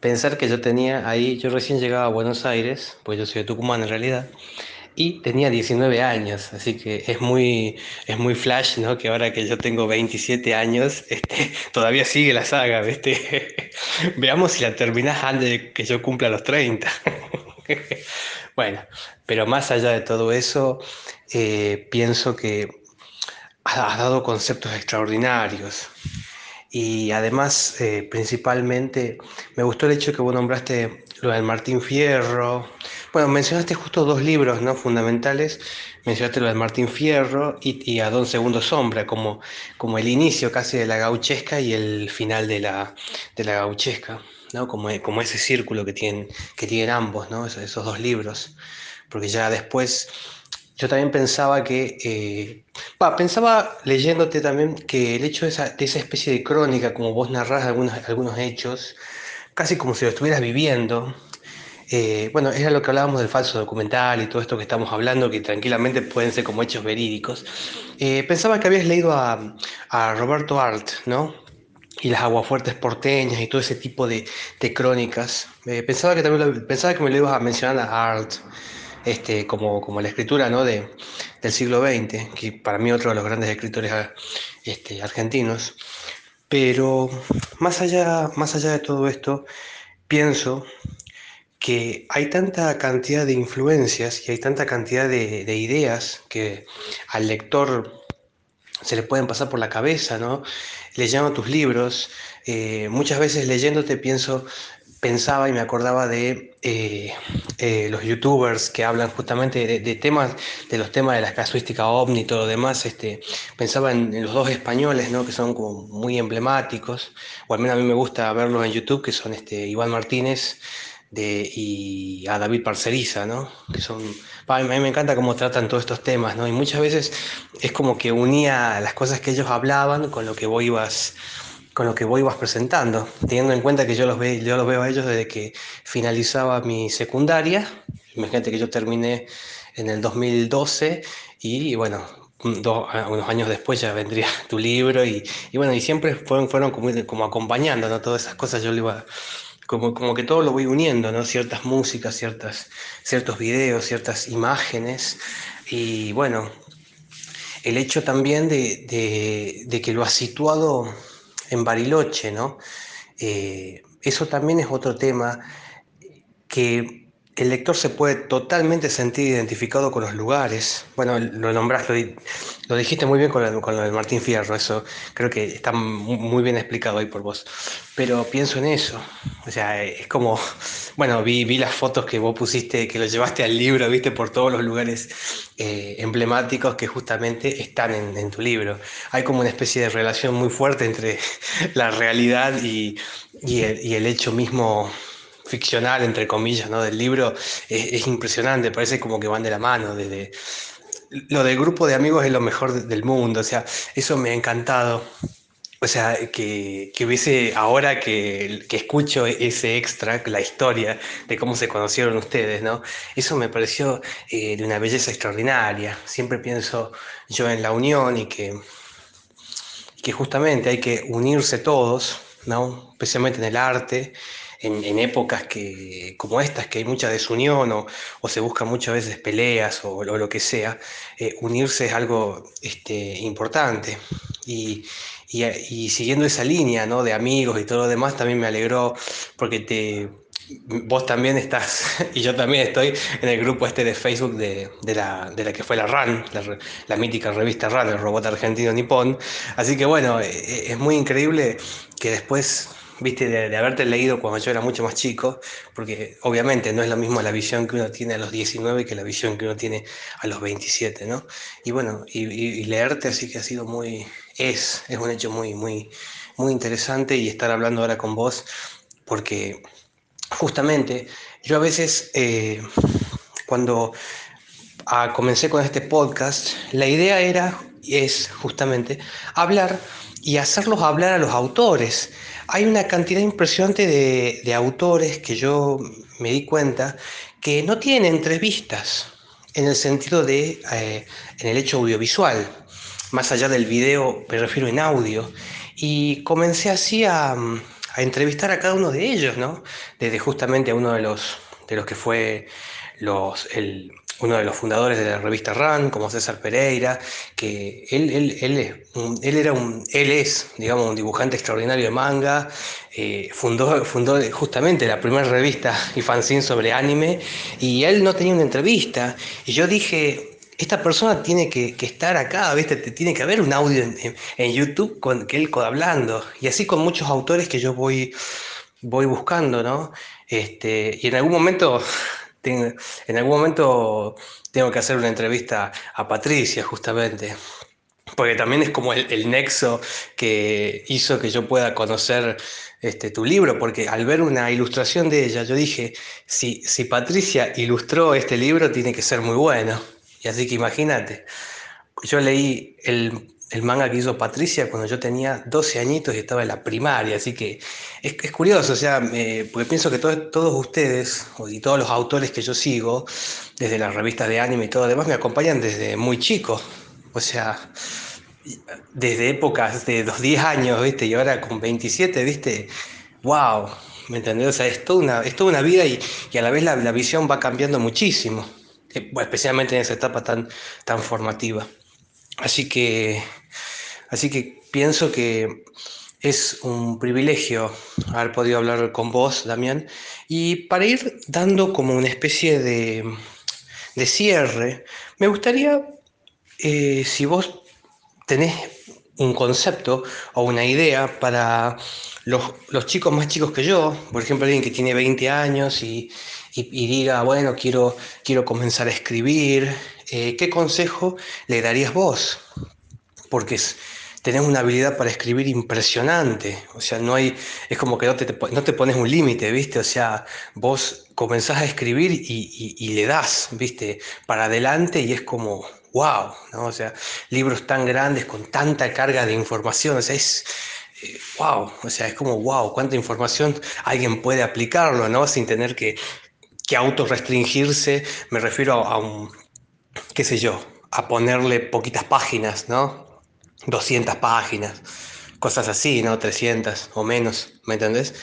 Pensar que yo tenía ahí, yo recién llegaba a Buenos Aires, pues yo soy de Tucumán en realidad, y tenía 19 años, así que es muy, es muy flash, ¿no? Que ahora que yo tengo 27 años, este, todavía sigue la saga, ¿viste? Veamos si la terminas antes de que yo cumpla los 30. bueno, pero más allá de todo eso, eh, pienso que has dado conceptos extraordinarios. Y además, eh, principalmente, me gustó el hecho que vos nombraste lo del Martín Fierro. Bueno, mencionaste justo dos libros ¿no? fundamentales. Mencionaste lo del Martín Fierro y, a Don Segundo Sombra, como, como el inicio casi de la gauchesca y el final de la, de la gauchesca, ¿no? como, como ese círculo que tienen, que tienen ambos, ¿no? esos, esos dos libros porque ya después yo también pensaba que, eh, pensaba leyéndote también que el hecho de esa, especie de crónica, como vos narrás algunos, algunos hechos, casi como si lo estuvieras viviendo, eh, bueno, era lo que hablábamos del falso documental y todo esto que estamos hablando, que tranquilamente pueden ser como hechos verídicos. Eh, pensaba que habías leído a, Roberto Art, ¿no? Y las aguafuertes porteñas y todo ese tipo de, crónicas. pensaba, que también pensaba que me lo ibas a mencionar a Art este, como, como la escritura ¿no? de, del siglo XX, que para mí otro de los grandes escritores este, argentinos. Pero más allá, más allá de todo esto, pienso que hay tanta cantidad de influencias y hay tanta cantidad de, de ideas que al lector se le pueden pasar por la cabeza, ¿no? Leyendo tus libros, eh, muchas veces leyéndote pienso, pensaba y me acordaba de eh, eh, los youtubers que hablan justamente de, temas, de los temas de la casuística ovni y lo demás. Este, pensaba en, los dos españoles, ¿no? que son como muy emblemáticos, o al menos a mí me gusta verlos en YouTube, que son este, Iván Martínez de, y a David Parceriza, ¿no? que son... A mí me encanta cómo tratan todos estos temas, ¿no? y muchas veces es como que unía las cosas que ellos hablaban con lo que vos ibas con lo que vos ibas presentando, teniendo en cuenta que yo los, ve, yo los veo a ellos desde que finalizaba mi secundaria. Imagínate que yo terminé en el 2012 y bueno, unos años después ya vendría tu libro y, bueno, y siempre fueron, fueron como, acompañando. Todas esas cosas yo lo iba, como, como que todo lo voy uniendo, ¿no? Ciertas músicas, ciertas, ciertos videos, ciertas imágenes y bueno, el hecho también de, de, de que lo has situado en Bariloche, ¿no? Eh, eso también es otro tema que el lector se puede totalmente sentir identificado con los lugares. Bueno, lo nombraste, lo, dijiste muy bien con lo, con lo del Martín Fierro, eso creo que está muy bien explicado ahí por vos. Pero pienso en eso, o sea, es como, bueno, vi, las fotos que vos pusiste, que lo llevaste al libro, viste, por todos los lugares eh, emblemáticos que justamente están en, tu libro. Hay como una especie de relación muy fuerte entre la realidad el, y el hecho mismo ficcional, entre comillas, ¿no? del libro es, impresionante, parece como que van de la mano. Desde... Lo del grupo de amigos es lo mejor del mundo, o sea, eso me ha encantado. O sea, que, que hubiese, ahora que, que, escucho ese extra, la historia de cómo se conocieron ustedes, ¿no? Eso me pareció eh, de una belleza extraordinaria. Siempre pienso yo en la unión y que, que justamente hay que unirse todos, ¿no? Especialmente en el arte en, épocas que, como estas, que hay mucha desunión o, o se buscan muchas veces peleas o, lo que sea, eh, unirse es algo este, importante. Y, y, y, siguiendo esa línea ¿no? de amigos y todo lo demás, también me alegró porque te, vos también estás, y yo también estoy en el grupo este de Facebook de, de, la, de la, que fue la RAN, la, la, mítica revista RAN, el robot argentino nipón. Así que bueno, e, e, es muy increíble que después viste, de, haberte leído cuando yo era mucho más chico, porque obviamente no es lo mismo la visión que uno tiene a los 19 que la visión que uno tiene a los 27, ¿no? Y bueno, y, leerte así que ha sido muy, es, es un hecho muy, muy, muy interesante y estar hablando ahora con vos, porque justamente yo a veces, eh, cuando ah, comencé con este podcast, la idea era, es justamente, hablar y hacerlos hablar a los autores hay una cantidad impresionante de, autores que yo me di cuenta que no tienen entrevistas en el sentido de, eh, en el hecho audiovisual, más allá del video, me refiero en audio, y comencé así a, a entrevistar a cada uno de ellos, ¿no? Desde justamente a uno de los, de los que fue los, el, uno de los fundadores de la revista RAN, como César Pereira, que él, él, él, él era un, él es, digamos, un dibujante extraordinario de manga, eh, fundó, fundó justamente la primera revista y fanzine sobre anime, y él no tenía una entrevista, y yo dije, esta persona tiene que, que, estar acá, ¿viste? Tiene que haber un audio en, YouTube con que él hablando. Y así con muchos autores que yo voy, voy buscando, ¿no? Este, y en algún momento en algún momento tengo que hacer una entrevista a Patricia, justamente, porque también es como el, nexo que hizo que yo pueda conocer este, tu libro, porque al ver una ilustración de ella, yo dije, si, si Patricia ilustró este libro, tiene que ser muy bueno. Y así que imagínate, yo leí el el manga que hizo Patricia cuando yo tenía 12 añitos y estaba en la primaria, así que es, curioso, o sea, porque pienso que todos ustedes y todos los autores que yo sigo, desde las revistas de anime y todo demás, me acompañan desde muy chico, o sea, desde épocas de los 10 años, ¿viste? Y ahora con 27, ¿viste? ¡Wow! ¿Me entendés? O sea, es toda una, es toda una vida y, y a la vez la, la, visión va cambiando muchísimo, eh, especialmente en esa etapa tan, tan formativa. Así que Así que pienso que es un privilegio haber podido hablar con vos, Damián, y para ir dando como una especie de, cierre, me gustaría, eh, si vos tenés un concepto o una idea para los, chicos más chicos que yo, por ejemplo, alguien que tiene 20 años y, diga, bueno, quiero, quiero comenzar a escribir, eh, ¿qué consejo le darías vos? Porque es, tenés una habilidad para escribir impresionante. O sea, no hay, es como que no te, pones un límite, ¿viste? O sea, vos comenzás a escribir y, le das, ¿viste? Para adelante y es como, wow, ¿no? O sea, libros tan grandes con tanta carga de información, o sea, es... wow, eh, o sea, es como wow, cuánta información alguien puede aplicarlo, ¿no? Sin tener que, que autorrestringirse, me refiero a un, qué sé yo, a ponerle poquitas páginas, ¿no? 200 páginas, cosas así, ¿no? 300 o menos, ¿me entendés?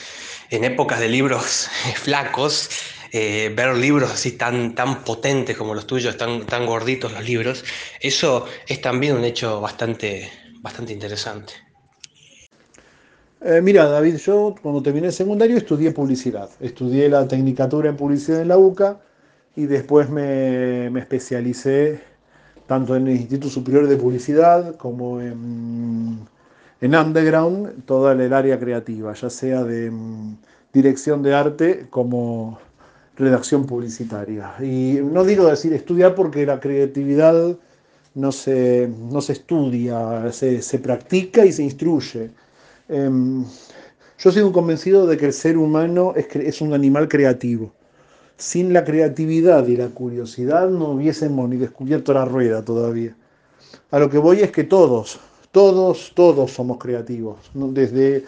En épocas de libros flacos, eh, ver libros así tan, tan potentes como los tuyos, tan, tan gorditos los libros, eso es también un hecho bastante, bastante interesante. Eh, mira, David, yo cuando terminé el secundario estudié publicidad. Estudié la tecnicatura en publicidad en la UCA y después me, me especialicé tanto en el Instituto Superior de Publicidad como en, en Underground, toda el área creativa, ya sea de mm, dirección de arte como redacción publicitaria. Y no digo decir estudiar porque la creatividad no se, no se estudia, se, se, practica y se instruye. Eh, yo sigo convencido de que el ser humano es, es un animal creativo. Sin la creatividad y la curiosidad no hubiésemos ni descubierto la rueda todavía. A lo que voy es que todos, todos, todos somos creativos. Desde,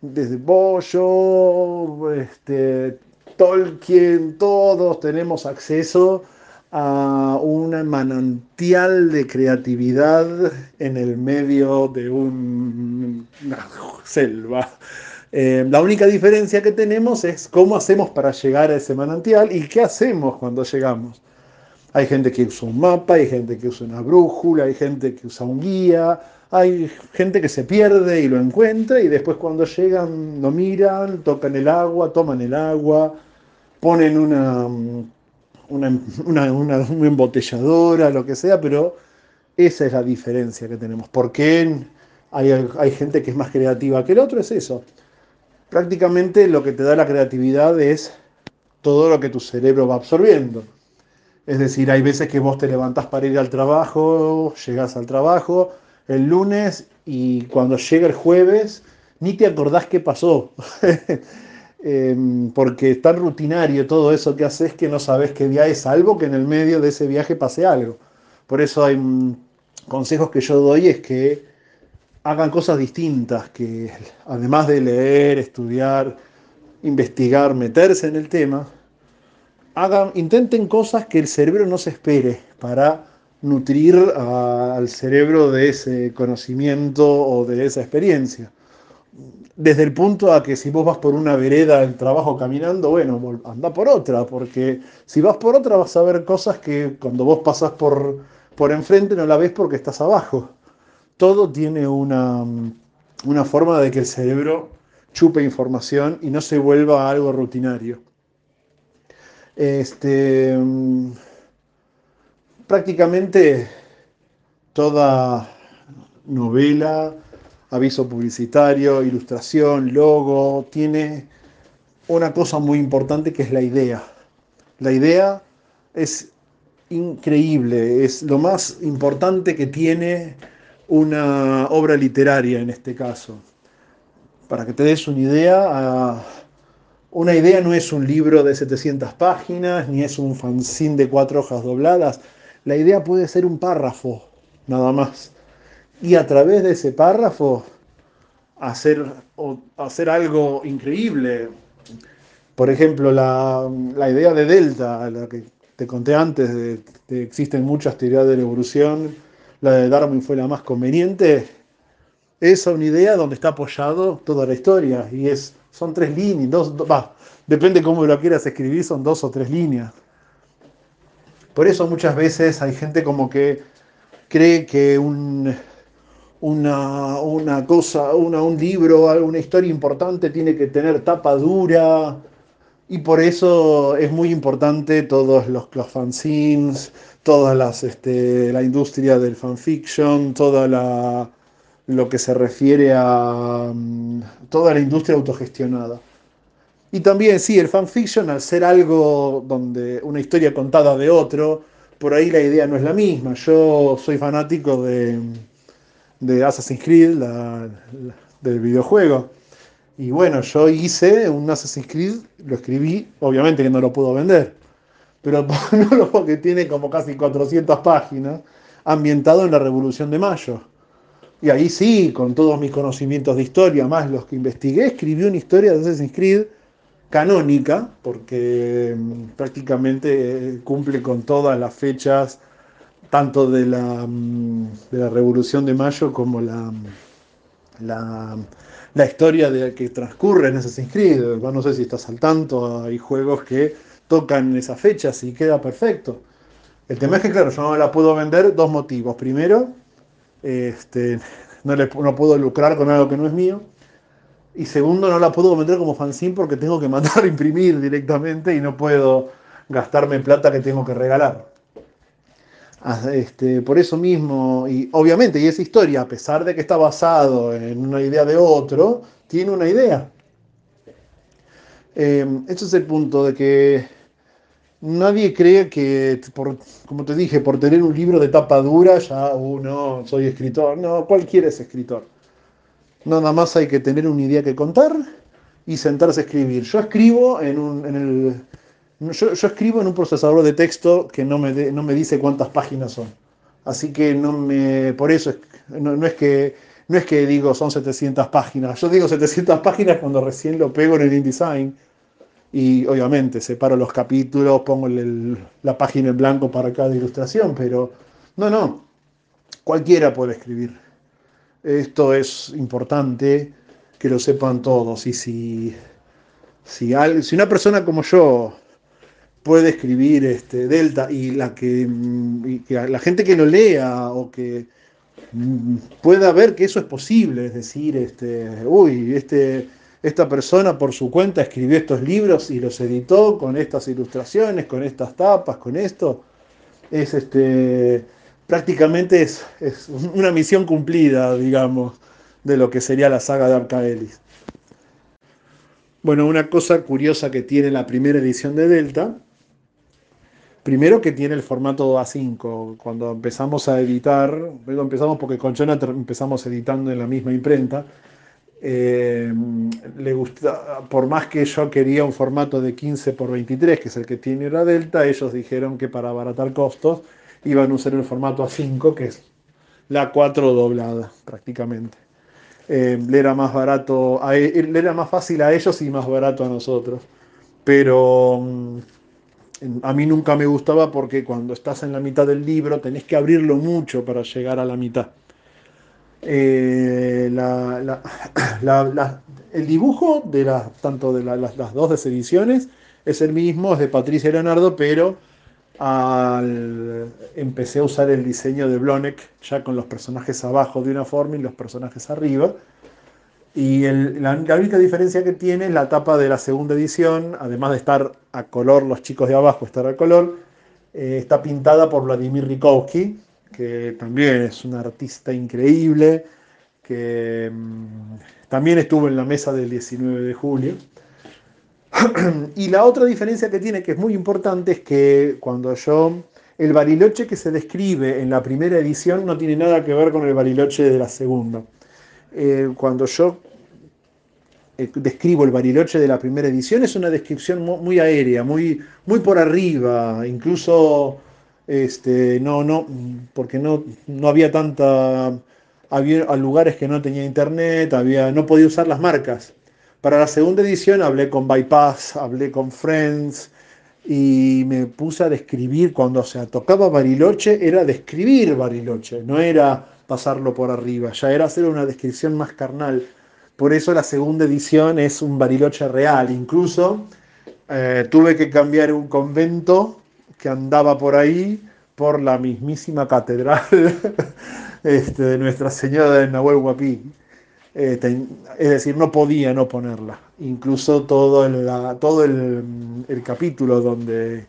desde Bollo, este, Tolkien, todos tenemos acceso a un manantial de creatividad en el medio de un, una selva. Eh, la única diferencia que tenemos es cómo hacemos para llegar a ese manantial y qué hacemos cuando llegamos. Hay gente que usa un mapa, hay gente que usa una brújula, hay gente que usa un guía, hay gente que se pierde y lo encuentra y después cuando llegan lo miran, tocan el agua, toman el agua, ponen una, una, una, una, embotelladora, lo que sea, pero esa es la diferencia que tenemos. ¿Por qué hay, hay gente que es más creativa que el otro? Es eso prácticamente lo que te da la creatividad es todo lo que tu cerebro va absorbiendo. Es decir, hay veces que vos te levantás para ir al trabajo, llegás al trabajo el lunes y cuando llega el jueves ni te acordás qué pasó. porque es tan rutinario todo eso que haces que no sabes qué día es, salvo que en el medio de ese viaje pase algo. Por eso hay consejos que yo doy es que hagan cosas distintas, que además de leer, estudiar, investigar, meterse en el tema, hagan, intenten cosas que el cerebro no se espere para nutrir al cerebro de ese conocimiento o de esa experiencia. Desde el punto a que si vos vas por una vereda del trabajo caminando, bueno, anda por otra, porque si vas por otra vas a ver cosas que cuando vos pasás por, por enfrente no la ves porque estás abajo todo tiene una, una forma de que el cerebro chupe información y no se vuelva algo rutinario. Este, prácticamente toda novela, aviso publicitario, ilustración, logo, tiene una cosa muy importante que es la idea. La idea es increíble, es lo más importante que tiene una obra literaria en este caso. Para que te des una idea, una idea no es un libro de 700 páginas, ni es un fanzine de cuatro hojas dobladas. La idea puede ser un párrafo, nada más. Y a través de ese párrafo hacer, hacer algo increíble. Por ejemplo, la, la, idea de Delta, la que te conté antes, de existen muchas teorías de la evolución, la de Darwin fue la más conveniente, es una idea donde está apoyado toda la historia y es, son tres líneas, dos, va, depende cómo lo quieras escribir, son dos o tres líneas. Por eso muchas veces hay gente como que cree que un, una, una, cosa, una, un libro, una historia importante tiene que tener tapa dura, y por eso es muy importante todos los, los fanzines, toda las, este, la industria del fanfiction, toda la, lo que se refiere a um, toda la industria autogestionada. Y también, sí, el fanfiction, al ser algo donde una historia contada de otro, por ahí la idea no es la misma. Yo soy fanático de, de Assassin's Creed, del videojuego. Y bueno, yo hice un Assassin's Creed, lo escribí, obviamente que no lo puedo vender, pero no porque tiene como casi 400 páginas, ambientado en la Revolución de Mayo. Y ahí sí, con todos mis conocimientos de historia, más los que investigué, escribí una historia de Assassin's Creed canónica, porque mm, prácticamente eh, cumple con todas las fechas, tanto de la, mm, de la Revolución de Mayo como la, la la historia de, que transcurre en Assassin's Creed. No sé si estás al tanto, hay juegos que tocan esas fechas y queda perfecto. El tema es que, claro, yo no la puedo vender, dos motivos. Primero, este, no puedo lucrar con algo que no es mío. Y segundo, no la puedo vender como fanzine porque tengo que mandar a imprimir directamente y no puedo gastarme plata que tengo que regalar. Ah, este, por eso mismo, y obviamente, y esa historia, a pesar de que está basado en una idea de otro, tiene una idea. Eh, ese es el punto de que nadie cree que, por, como te dije, por tener un libro de tapa dura, ya uno, soy escritor. No, cualquiera es escritor. Nada más hay que tener una idea que contar y sentarse a escribir. Yo escribo en, un, en el yo, escribo en un procesador de texto que no me, no me dice cuántas páginas son. Así que no me, por eso no, es que, no es que digo son 700 páginas. Yo digo 700 páginas cuando recién lo pego en el InDesign. Y obviamente separo los capítulos, pongo la página en blanco para cada ilustración, pero no, no, cualquiera puede escribir. Esto es importante que lo sepan todos. Y si, si, si una persona como yo puede escribir este, Delta y la que, mm, la gente que lo lea o que mm, pueda ver que eso es posible, es decir, este, uy, este, esta persona por su cuenta escribió estos libros y los editó con estas ilustraciones, con estas tapas, con esto, es este, prácticamente es, es una misión cumplida, digamos, de lo que sería la saga de Arcaelis. Bueno, una cosa curiosa que tiene la primera edición de Delta Primero que tiene el formato A5. Cuando empezamos a editar, luego empezamos porque con Jonathan empezamos editando en la misma imprenta. Eh, le gusta, por más que yo quería un formato de 15 por 23, que es el que tiene la Delta, ellos dijeron que para abaratar costos iban a usar el formato A5, que es la 4 doblada prácticamente. Eh, le era más barato, e, le era más fácil a ellos y más barato a nosotros. Pero mm, a mí nunca me gustaba porque cuando estás en la mitad del libro tenés que abrirlo mucho para llegar a la mitad. Eh, el dibujo de tanto de las dos ediciones es el mismo, es de Patricia Leonardo, pero empecé a usar el diseño de Blonek ya con los personajes abajo de una forma y los personajes arriba. Y la, única diferencia que tiene es la tapa de la segunda edición, además de estar a color, los chicos de abajo estar a color, eh, está pintada por Vladimir Rikowski, que también es un artista increíble, que mm, también estuvo en la mesa del 19 de julio. y la otra diferencia que tiene, que es muy importante, es que cuando yo... El bariloche que se describe en la primera edición no tiene nada que ver con el bariloche de la segunda. Eh, cuando yo eh, describo el Bariloche de la primera edición, es una descripción muy, aérea, muy, muy por arriba, incluso este, no, no, porque no, no había tanta, había lugares que no tenía internet, había, no podía usar las marcas. Para la segunda edición hablé con Bypass, hablé con Friends y me puse a describir, cuando se tocaba Bariloche, era describir Bariloche, no era pasarlo por arriba, ya era hacer una descripción más carnal por eso la segunda edición es un Bariloche real. Incluso eh, tuve que cambiar un convento que andaba por ahí por la mismísima catedral este, de Nuestra Señora de Nahuel Huapi. Eh, es decir, no podía no ponerla. Incluso todo, el, todo el, capítulo donde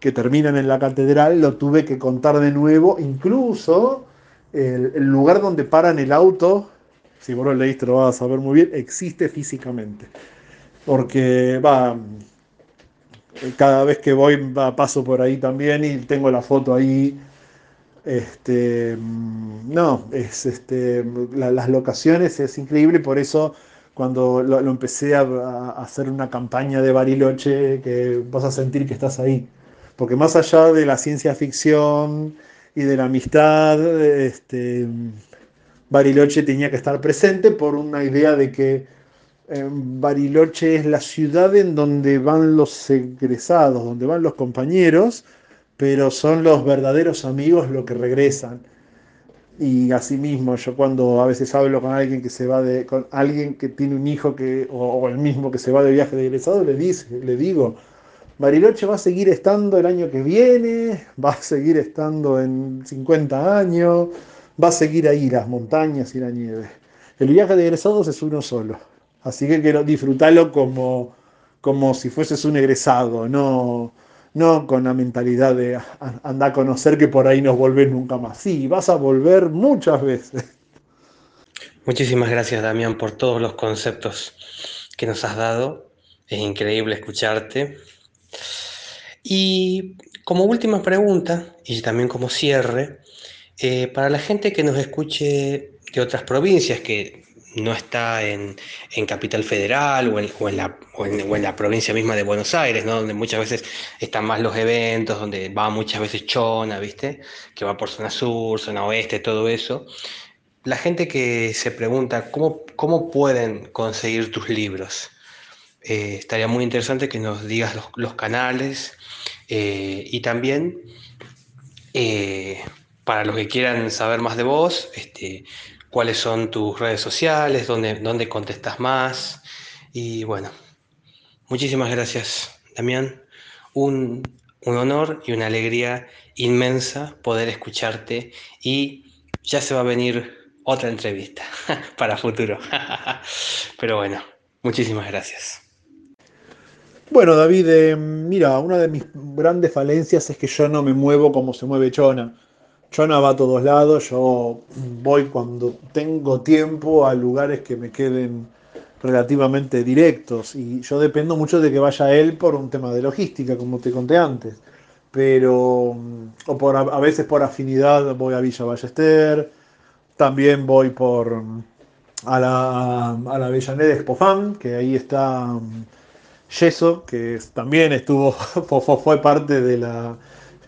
que terminan en la catedral lo tuve que contar de nuevo. Incluso el, el lugar donde paran el auto si vos lo leíste lo vas a saber muy bien, existe físicamente. Porque va, cada vez que voy paso por ahí también y tengo la foto ahí. Este, no, es este, las locaciones es increíble, por eso cuando lo, empecé a, a, hacer una campaña de Bariloche, que vas a sentir que estás ahí. Porque más allá de la ciencia ficción y de la amistad, este, Bariloche tenía que estar presente por una idea de que Bariloche es la ciudad en donde van los egresados, donde van los compañeros, pero son los verdaderos amigos los que regresan. Y asimismo, yo cuando a veces hablo con alguien que se va de, con alguien que tiene un hijo que, o, el mismo que se va de viaje de egresado, le, dice, le digo, Bariloche va a seguir estando el año que viene, va a seguir estando en 50 años, va a seguir ahí las montañas y la nieve. El viaje de egresados es uno solo, así que quiero disfrutarlo como, como si fueses un egresado, no, no con la mentalidad de andar a conocer que por ahí nos volvés nunca más. Sí, vas a volver muchas veces. Muchísimas gracias Damián por todos los conceptos que nos has dado. Es increíble escucharte. Y como última pregunta, y también como cierre, eh, para la gente que nos escuche de otras provincias, que no está en, Capital Federal o en, la, en, la, provincia misma de Buenos Aires, ¿no? donde muchas veces están más los eventos, donde va muchas veces Chona, ¿viste? Que va por zona sur, zona oeste, todo eso. La gente que se pregunta cómo, cómo pueden conseguir tus libros. Eh, estaría muy interesante que nos digas los, canales eh, y también eh, para los que quieran saber más de vos, este, cuáles son tus redes sociales, dónde, dónde contestas más. Y bueno, muchísimas gracias, Damián. Un, un honor y una alegría inmensa poder escucharte y ya se va a venir otra entrevista para futuro. Pero bueno, muchísimas gracias. Bueno, David, eh, mira, una de mis grandes falencias es que yo no me muevo como se mueve Chona. Chona va a todos lados, yo voy cuando tengo tiempo a lugares que me queden relativamente directos y yo dependo mucho de que vaya él por un tema de logística, como te conté antes. Pero, o por, a veces por afinidad voy a Villa Ballester, también voy por a la, a la Avellaneda Expofan, que ahí está Yeso, que también estuvo, fue parte de la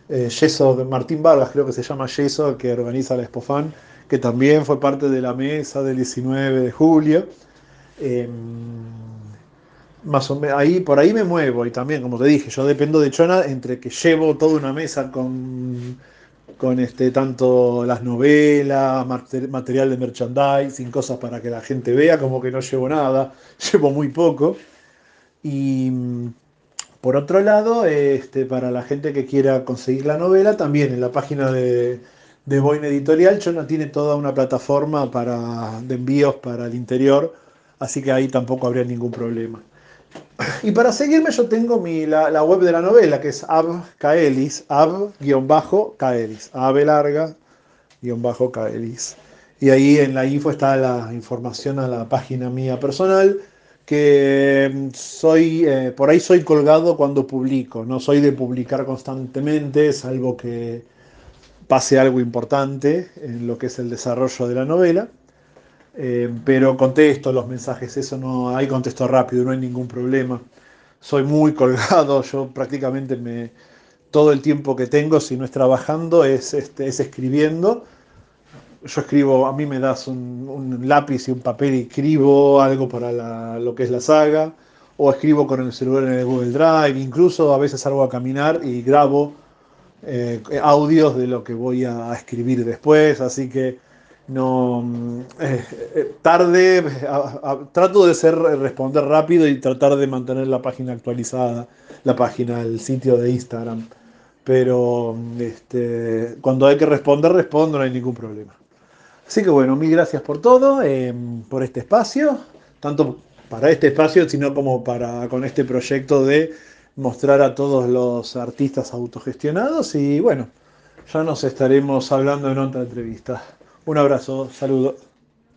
eh, Yeso Martín Vargas, creo que se llama Yeso, que organiza la Expofan, que también fue parte de la mesa del 19 de julio. Em, más o menos, ahí, por ahí me muevo y también, como te dije, yo dependo de Chona entre que llevo toda una mesa con, con este, tanto las novelas, material de merchandising, cosas para que la gente vea, como que no llevo nada, llevo muy poco. Y por otro lado, este, para la gente que quiera conseguir la novela, también en la página de, de Boyne Editorial, Chona tiene toda una plataforma para, de envíos para el interior, así que ahí tampoco habría ningún problema. Y para seguirme yo tengo mi, la, web de la novela, que es abkaelis, ab-kaelis, ab larga, bajo kaelis. Y ahí en la info está la información a la página mía personal que mm, soy, eh, por ahí soy colgado cuando publico, no soy de publicar constantemente, salvo que pase algo importante en lo que es el desarrollo de la novela, eh, pero contesto los mensajes, eso no, hay contesto rápido, no hay ningún problema. Soy muy colgado, yo prácticamente me, todo el tiempo que tengo, si no es trabajando, es, este, es escribiendo yo escribo, a mí me das un, lápiz y un papel y escribo algo para lo que es la saga, o escribo con el celular en el Google Drive, incluso a veces salgo a caminar y grabo eh, audios de lo que voy a, escribir después, así que no eh, eh, tarde, trato de ser responder rápido y tratar de mantener la página actualizada, la página, el sitio de Instagram. Pero este, cuando hay que responder, respondo, no hay ningún problema. Así que bueno, mil gracias por todo, eh, por este espacio, tanto para este espacio, sino como para con este proyecto de mostrar a todos los artistas autogestionados y bueno, ya nos estaremos hablando en otra entrevista. Un abrazo, saludos.